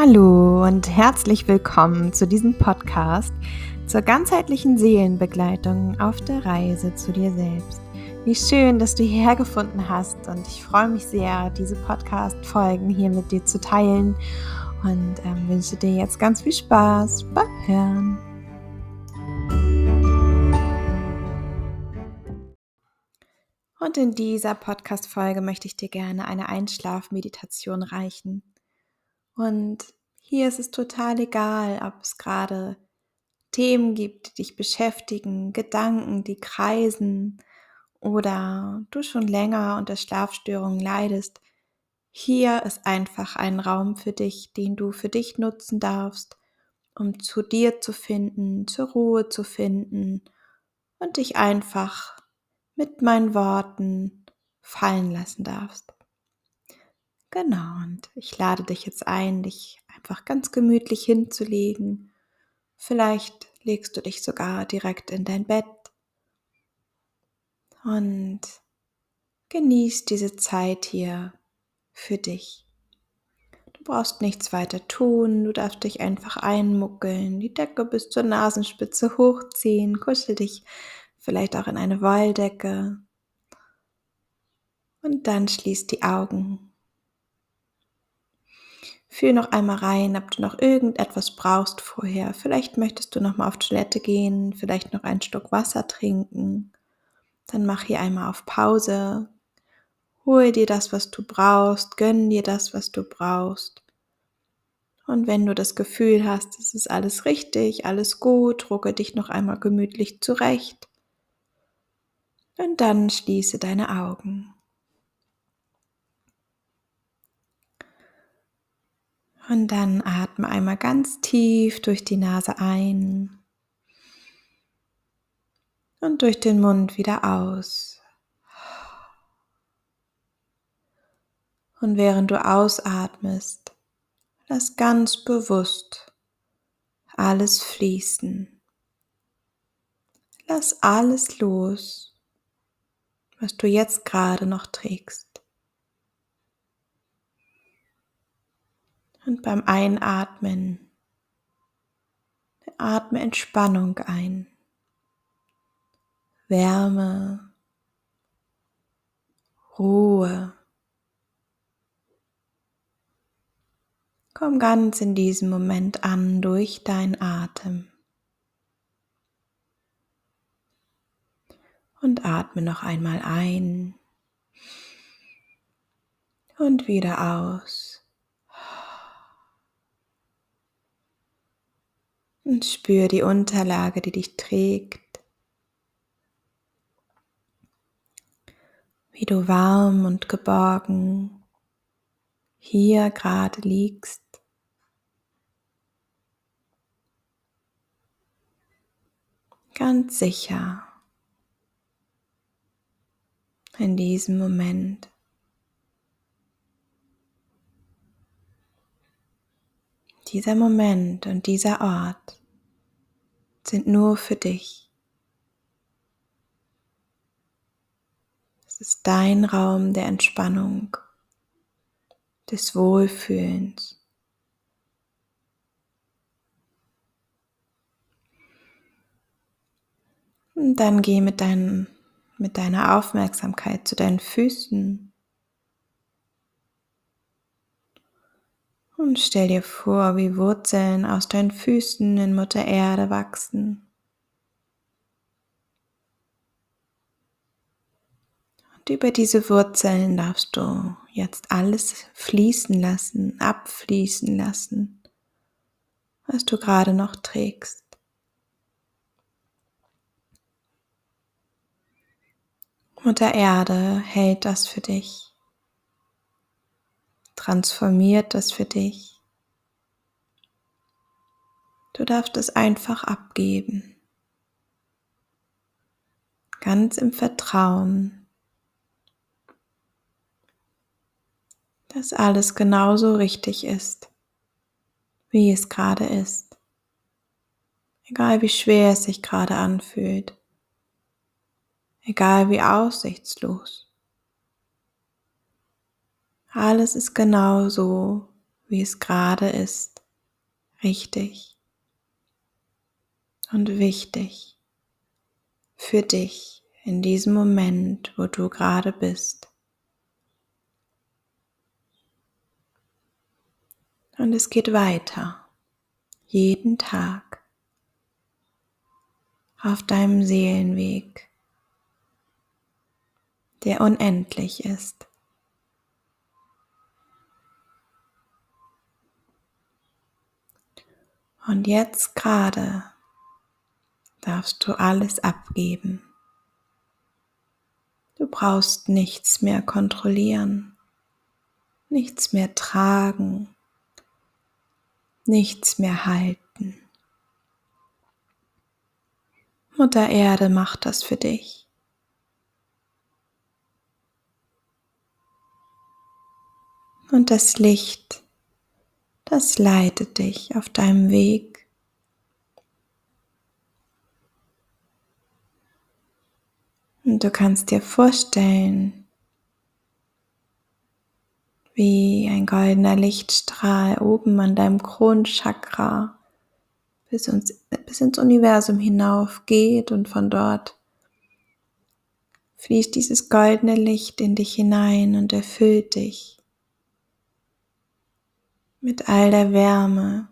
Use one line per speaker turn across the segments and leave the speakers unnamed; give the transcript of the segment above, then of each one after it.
Hallo und herzlich willkommen zu diesem Podcast zur ganzheitlichen Seelenbegleitung auf der Reise zu dir selbst. Wie schön, dass du hierher gefunden hast und ich freue mich sehr, diese Podcast-Folgen hier mit dir zu teilen und ähm, wünsche dir jetzt ganz viel Spaß beim Hören. Und in dieser Podcast-Folge möchte ich dir gerne eine Einschlafmeditation reichen. Und hier ist es total egal, ob es gerade Themen gibt, die dich beschäftigen, Gedanken, die kreisen oder du schon länger unter Schlafstörungen leidest. Hier ist einfach ein Raum für dich, den du für dich nutzen darfst, um zu dir zu finden, zur Ruhe zu finden und dich einfach mit meinen Worten fallen lassen darfst. Genau, und ich lade dich jetzt ein, dich einfach ganz gemütlich hinzulegen. Vielleicht legst du dich sogar direkt in dein Bett und genießt diese Zeit hier für dich. Du brauchst nichts weiter tun, du darfst dich einfach einmuckeln, die Decke bis zur Nasenspitze hochziehen, kuschel dich vielleicht auch in eine Wolldecke und dann schließ die Augen Fühl noch einmal rein, ob du noch irgendetwas brauchst vorher. Vielleicht möchtest du noch mal auf Toilette gehen, vielleicht noch einen Stück Wasser trinken. Dann mach hier einmal auf Pause. Hol dir das, was du brauchst, gönn dir das, was du brauchst. Und wenn du das Gefühl hast, es ist alles richtig, alles gut, rucke dich noch einmal gemütlich zurecht. Und dann schließe deine Augen. Und dann atme einmal ganz tief durch die Nase ein und durch den Mund wieder aus. Und während du ausatmest, lass ganz bewusst alles fließen. Lass alles los, was du jetzt gerade noch trägst. Und beim Einatmen atme Entspannung ein, Wärme, Ruhe. Komm ganz in diesem Moment an durch deinen Atem. Und atme noch einmal ein und wieder aus. Und spür die Unterlage, die dich trägt. Wie du warm und geborgen hier gerade liegst. Ganz sicher in diesem Moment. Dieser Moment und dieser Ort sind nur für dich. Es ist dein Raum der Entspannung, des Wohlfühlens. Und dann geh mit, dein, mit deiner Aufmerksamkeit zu deinen Füßen. Und stell dir vor, wie Wurzeln aus deinen Füßen in Mutter Erde wachsen. Und über diese Wurzeln darfst du jetzt alles fließen lassen, abfließen lassen, was du gerade noch trägst. Mutter Erde hält das für dich transformiert das für dich. Du darfst es einfach abgeben. Ganz im Vertrauen, dass alles genauso richtig ist, wie es gerade ist. Egal wie schwer es sich gerade anfühlt. Egal wie aussichtslos. Alles ist genau so, wie es gerade ist, richtig und wichtig für dich in diesem Moment, wo du gerade bist. Und es geht weiter, jeden Tag auf deinem Seelenweg, der unendlich ist. Und jetzt gerade darfst du alles abgeben. Du brauchst nichts mehr kontrollieren, nichts mehr tragen, nichts mehr halten. Mutter Erde macht das für dich. Und das Licht, das leitet dich auf deinem Weg. Und du kannst dir vorstellen, wie ein goldener Lichtstrahl oben an deinem Kronchakra bis, uns, bis ins Universum hinauf geht und von dort fließt dieses goldene Licht in dich hinein und erfüllt dich mit all der Wärme,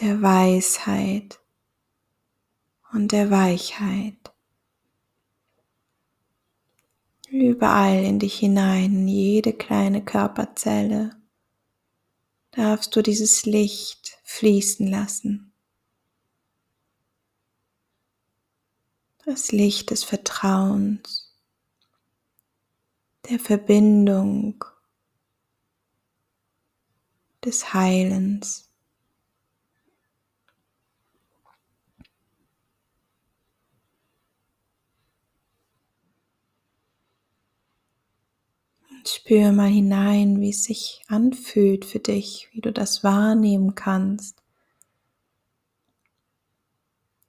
der Weisheit und der Weichheit. Überall in dich hinein, in jede kleine Körperzelle, darfst du dieses Licht fließen lassen. Das Licht des Vertrauens, der Verbindung, des Heilens. Spür mal hinein, wie es sich anfühlt für dich, wie du das wahrnehmen kannst.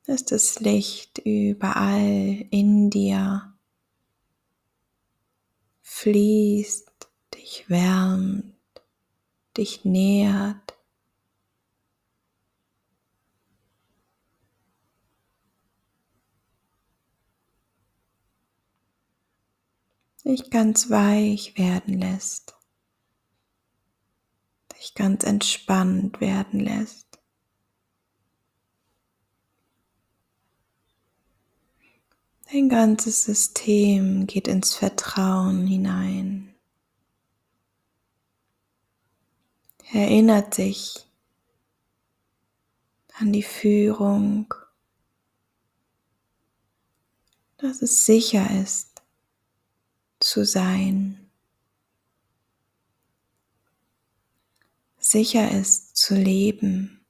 Dass das Licht überall in dir fließt, dich wärmt, dich nährt. dich ganz weich werden lässt, dich ganz entspannt werden lässt. Dein ganzes System geht ins Vertrauen hinein. Erinnert sich an die Führung, dass es sicher ist, zu sein, sicher ist zu leben.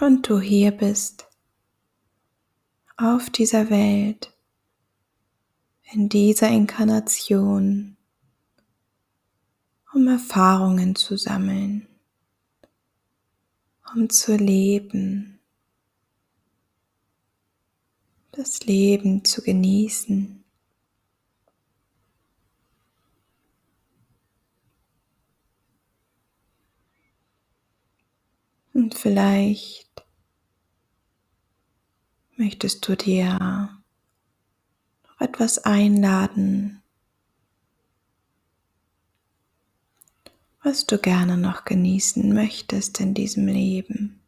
Und du hier bist, auf dieser Welt, in dieser Inkarnation, um Erfahrungen zu sammeln, um zu leben das Leben zu genießen. Und vielleicht möchtest du dir noch etwas einladen, was du gerne noch genießen möchtest in diesem Leben.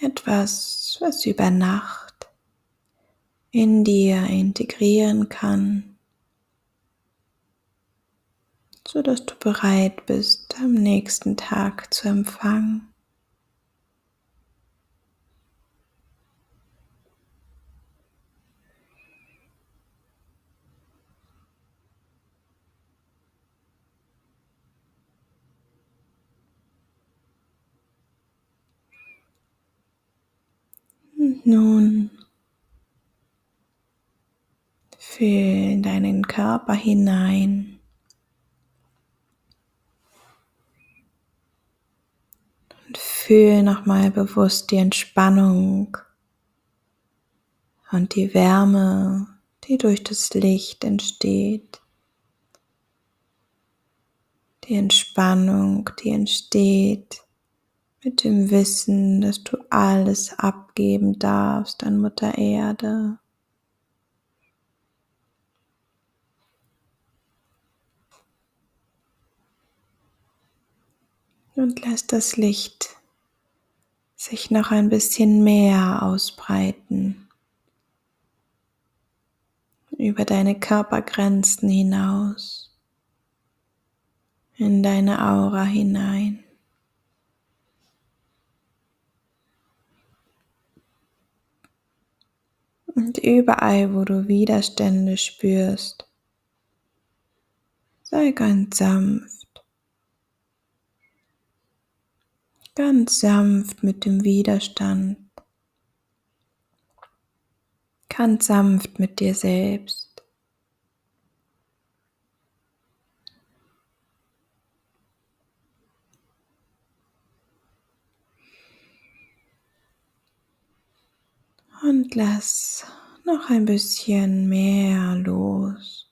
etwas, was über Nacht in dir integrieren kann, so dass du bereit bist, am nächsten Tag zu empfangen. Und nun fühl in deinen Körper hinein. Und fühl nochmal bewusst die Entspannung und die Wärme, die durch das Licht entsteht, die Entspannung, die entsteht mit dem Wissen, dass du alles abgeben darfst an Mutter Erde. Und lass das Licht sich noch ein bisschen mehr ausbreiten über deine Körpergrenzen hinaus, in deine Aura hinein. Und überall, wo du Widerstände spürst, sei ganz sanft. Ganz sanft mit dem Widerstand. Ganz sanft mit dir selbst. Und lass noch ein bisschen mehr los.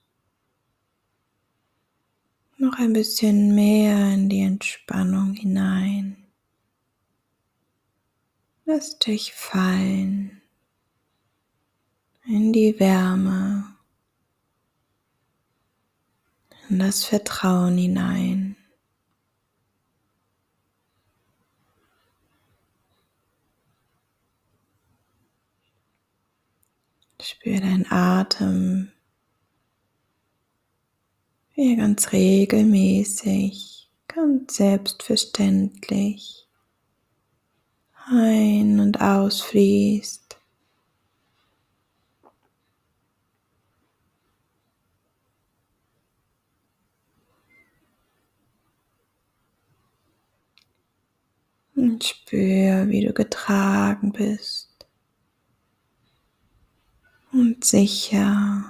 Noch ein bisschen mehr in die Entspannung hinein. Lass dich fallen in die Wärme, in das Vertrauen hinein. Spür deinen Atem, wie er ganz regelmäßig, ganz selbstverständlich. Ein- und ausfließt. Und spür, wie du getragen bist und sicher.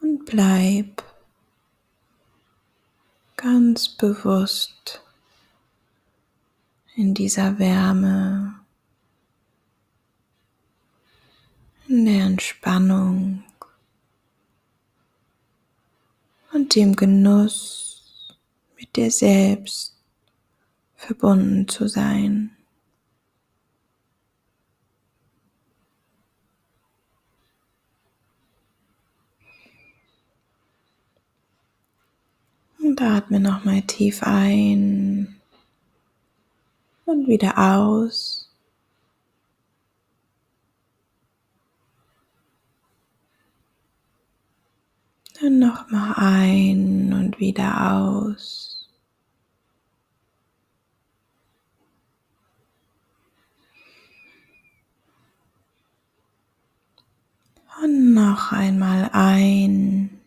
Und bleib ganz bewusst in dieser Wärme. In der Entspannung und dem Genuss, mit dir selbst verbunden zu sein. Und atme nochmal tief ein und wieder aus. Dann nochmal ein und wieder aus. Und noch einmal ein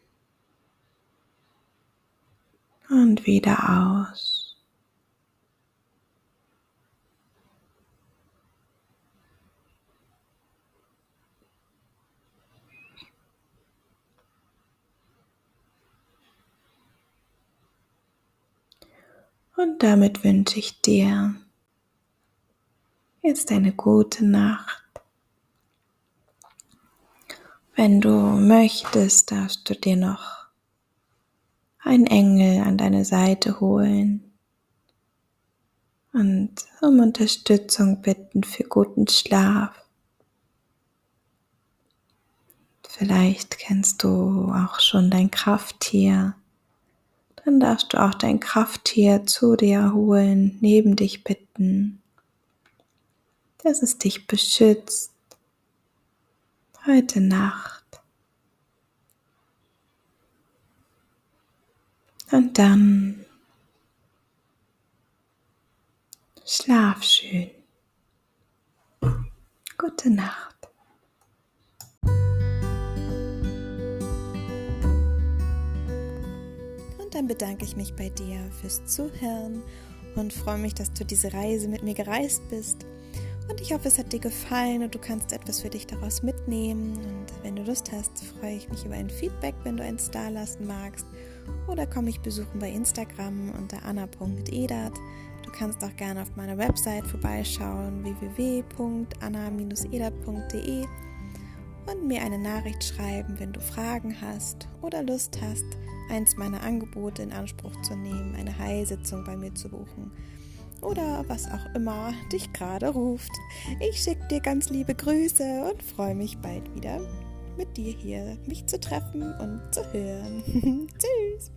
und wieder aus. Und damit wünsche ich dir jetzt eine gute Nacht. Wenn du möchtest, darfst du dir noch einen Engel an deine Seite holen und um Unterstützung bitten für guten Schlaf. Vielleicht kennst du auch schon dein Krafttier dann darfst du auch dein Krafttier zu dir holen, neben dich bitten, dass es dich beschützt heute Nacht. Und dann schlaf schön. Gute Nacht. Dann bedanke ich mich bei dir fürs Zuhören und freue mich, dass du diese Reise mit mir gereist bist. Und ich hoffe, es hat dir gefallen und du kannst etwas für dich daraus mitnehmen. Und wenn du Lust hast, freue ich mich über ein Feedback, wenn du eins da lassen magst. Oder komm mich besuchen bei Instagram unter anna.edert. Du kannst auch gerne auf meiner Website vorbeischauen www.anna-edert.de und mir eine Nachricht schreiben, wenn du Fragen hast oder Lust hast, eins meiner Angebote in Anspruch zu nehmen, eine Heilsitzung bei mir zu buchen oder was auch immer dich gerade ruft. Ich schicke dir ganz liebe Grüße und freue mich bald wieder mit dir hier mich zu treffen und zu hören. Tschüss!